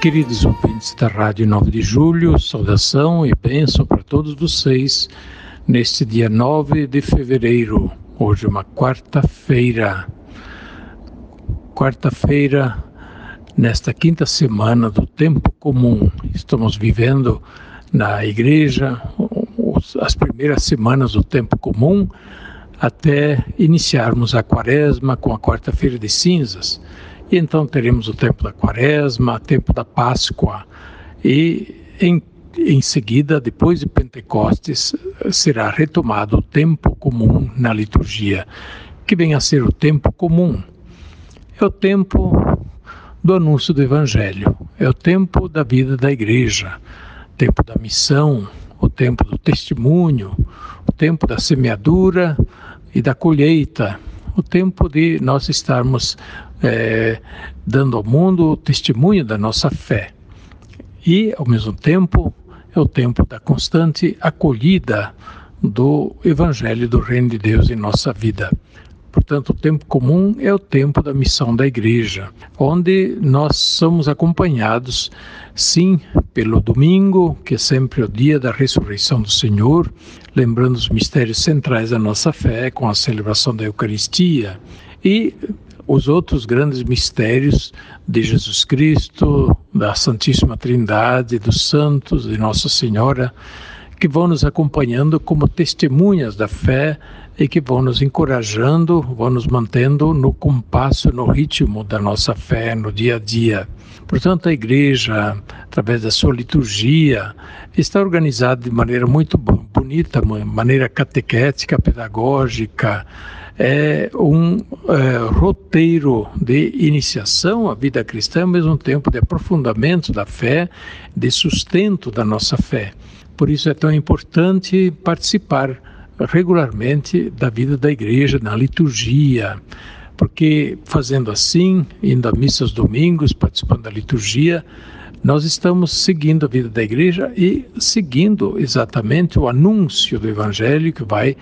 Queridos ouvintes da Rádio 9 de Julho, saudação e bênção para todos vocês neste dia 9 de fevereiro, hoje é uma quarta-feira. Quarta-feira, nesta quinta semana do tempo comum, estamos vivendo na igreja as primeiras semanas do tempo comum até iniciarmos a quaresma com a quarta-feira de cinzas. E então teremos o tempo da quaresma, o tempo da Páscoa e em, em seguida, depois de Pentecostes, será retomado o tempo comum na liturgia, que vem a ser o tempo comum. É o tempo do anúncio do Evangelho, é o tempo da vida da igreja, tempo da missão, o tempo do testemunho, o tempo da semeadura e da colheita, o tempo de nós estarmos é, dando ao mundo o testemunho da nossa fé. E, ao mesmo tempo, é o tempo da constante acolhida do Evangelho do Reino de Deus em nossa vida. Portanto, o tempo comum é o tempo da missão da igreja, onde nós somos acompanhados, sim, pelo domingo, que é sempre o dia da ressurreição do Senhor, lembrando os mistérios centrais da nossa fé, com a celebração da Eucaristia, e os outros grandes mistérios de Jesus Cristo, da Santíssima Trindade, dos santos, de Nossa Senhora, que vão nos acompanhando como testemunhas da fé e que vão nos encorajando, vão nos mantendo no compasso, no ritmo da nossa fé no dia a dia. Portanto, a igreja, através da sua liturgia, está organizada de maneira muito bonita, maneira catequética, pedagógica, é um é, roteiro de iniciação à vida cristã, ao mesmo tempo de aprofundamento da fé, de sustento da nossa fé. Por isso é tão importante participar regularmente da vida da igreja, na liturgia, porque fazendo assim, indo à missa aos domingos, participando da liturgia, nós estamos seguindo a vida da igreja e seguindo exatamente o anúncio do Evangelho que vai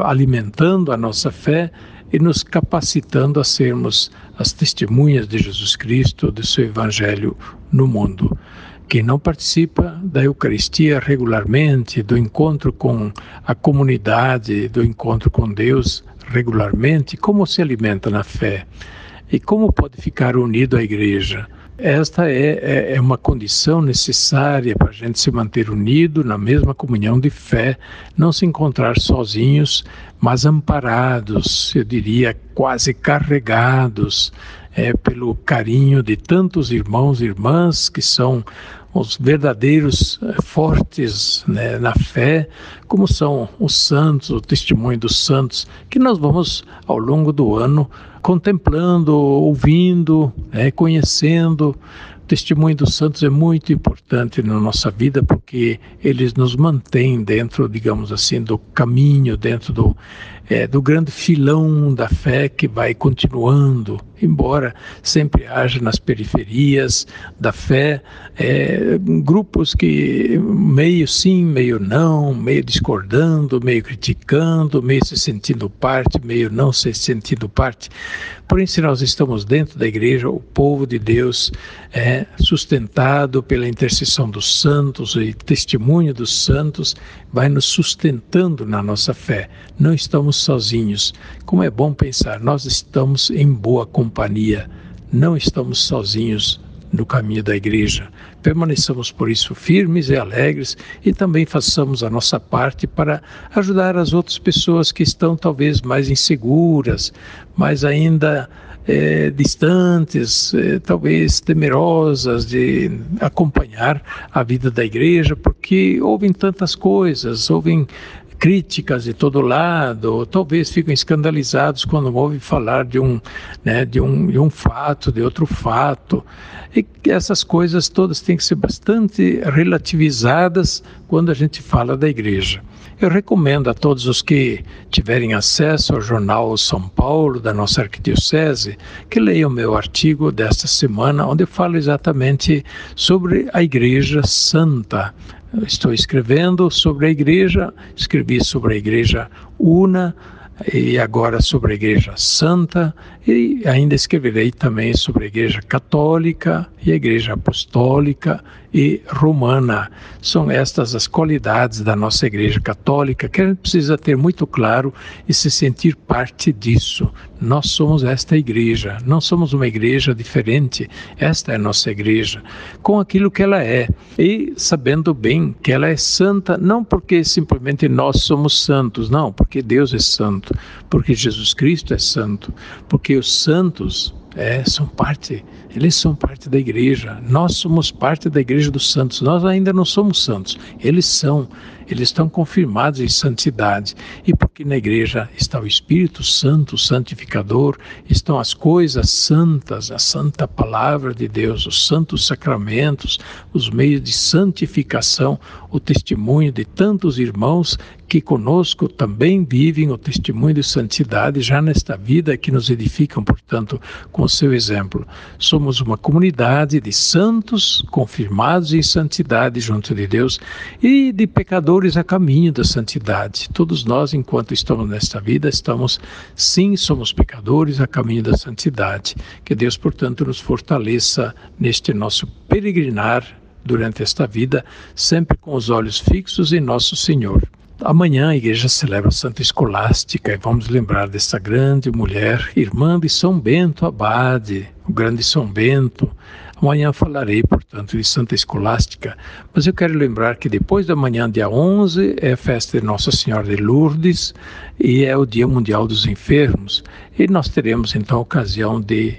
alimentando a nossa fé e nos capacitando a sermos as testemunhas de Jesus Cristo, de seu Evangelho no mundo. Quem não participa da Eucaristia regularmente, do encontro com a comunidade, do encontro com Deus regularmente, como se alimenta na fé? E como pode ficar unido à igreja? Esta é, é, é, uma condição necessária para a gente se manter unido na mesma comunhão de fé, não se encontrar sozinhos, mas amparados, eu diria quase carregados é, pelo carinho de tantos irmãos e irmãs que são os verdadeiros eh, fortes né, na fé, como são os santos, o testemunho dos santos, que nós vamos ao longo do ano contemplando, ouvindo, né, conhecendo. Testemunho dos santos é muito importante na nossa vida porque eles nos mantêm dentro, digamos assim, do caminho, dentro do é, do grande filão da fé que vai continuando, embora sempre haja nas periferias da fé é, grupos que meio sim, meio não, meio discordando, meio criticando, meio se sentindo parte, meio não se sentindo parte. Porém, se nós estamos dentro da igreja, o povo de Deus é sustentado pela intercessão dos santos e testemunho dos santos, vai nos sustentando na nossa fé. Não estamos sozinhos. Como é bom pensar, nós estamos em boa companhia, não estamos sozinhos no caminho da igreja. Permaneçamos por isso firmes e alegres e também façamos a nossa parte para ajudar as outras pessoas que estão talvez mais inseguras, mais ainda é, distantes, é, talvez temerosas de acompanhar a vida da igreja, porque ouvem tantas coisas, ouvem críticas de todo lado, talvez ficam escandalizados quando ouvem falar de um, né, de um, de um fato, de outro fato. E essas coisas todas têm que ser bastante relativizadas quando a gente fala da igreja. Eu recomendo a todos os que tiverem acesso ao jornal São Paulo da nossa arquidiocese que leiam meu artigo desta semana, onde falo exatamente sobre a Igreja Santa. Eu estou escrevendo sobre a Igreja, escrevi sobre a Igreja Una e agora sobre a Igreja Santa, e ainda escreverei também sobre a Igreja Católica e a Igreja Apostólica e Romana. São estas as qualidades da nossa Igreja Católica que a gente precisa ter muito claro e se sentir parte disso. Nós somos esta igreja, não somos uma igreja diferente, esta é a nossa igreja, com aquilo que ela é, e sabendo bem que ela é santa, não porque simplesmente nós somos santos, não, porque Deus é santo, porque Jesus Cristo é santo, porque os santos é, são parte, eles são parte da igreja. Nós somos parte da igreja dos santos. Nós ainda não somos santos, eles são eles estão confirmados em santidade. E porque na igreja está o Espírito Santo, santificador, estão as coisas santas, a santa palavra de Deus, os santos sacramentos, os meios de santificação, o testemunho de tantos irmãos que conosco também vivem o testemunho de santidade já nesta vida que nos edificam, portanto, com seu exemplo. Somos uma comunidade de santos confirmados em santidade junto de Deus e de pecadores a caminho da santidade. Todos nós, enquanto estamos nesta vida, estamos, sim, somos pecadores a caminho da santidade. Que Deus, portanto, nos fortaleça neste nosso peregrinar durante esta vida, sempre com os olhos fixos em nosso Senhor. Amanhã a igreja celebra Santa Escolástica e vamos lembrar desta grande mulher, irmã de São Bento Abade, o grande São Bento. Amanhã falarei, portanto, de Santa Escolástica, mas eu quero lembrar que depois da manhã, dia 11, é a festa de Nossa Senhora de Lourdes e é o Dia Mundial dos Enfermos. E nós teremos então a ocasião de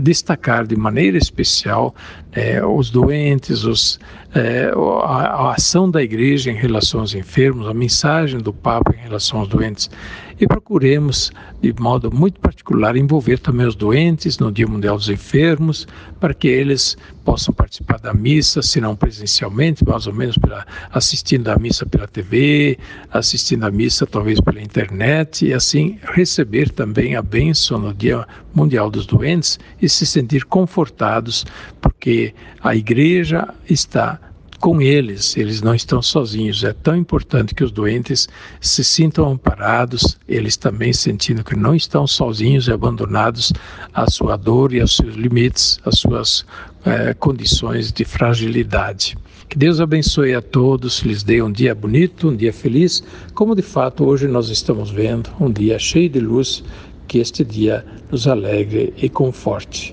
destacar de maneira especial é, os doentes, os, é, a, a, ação da igreja em relação aos enfermos, a mensagem do Papa em relação aos doentes. E procuremos, de modo muito particular, envolver também os doentes no Dia Mundial dos Enfermos, para que eles possam participar da missa, se não presencialmente, mais ou menos pela, assistindo a missa pela TV, assistindo a missa talvez pela internet, e assim receber também a bênção no Dia Mundial dos Doentes e se sentir confortados, porque a igreja está com eles, eles não estão sozinhos. É tão importante que os doentes se sintam amparados, eles também sentindo que não estão sozinhos e abandonados à sua dor e aos seus limites, às suas é, condições de fragilidade. Que Deus abençoe a todos, lhes dê um dia bonito, um dia feliz, como de fato hoje nós estamos vendo, um dia cheio de luz, que este dia nos alegre e conforte.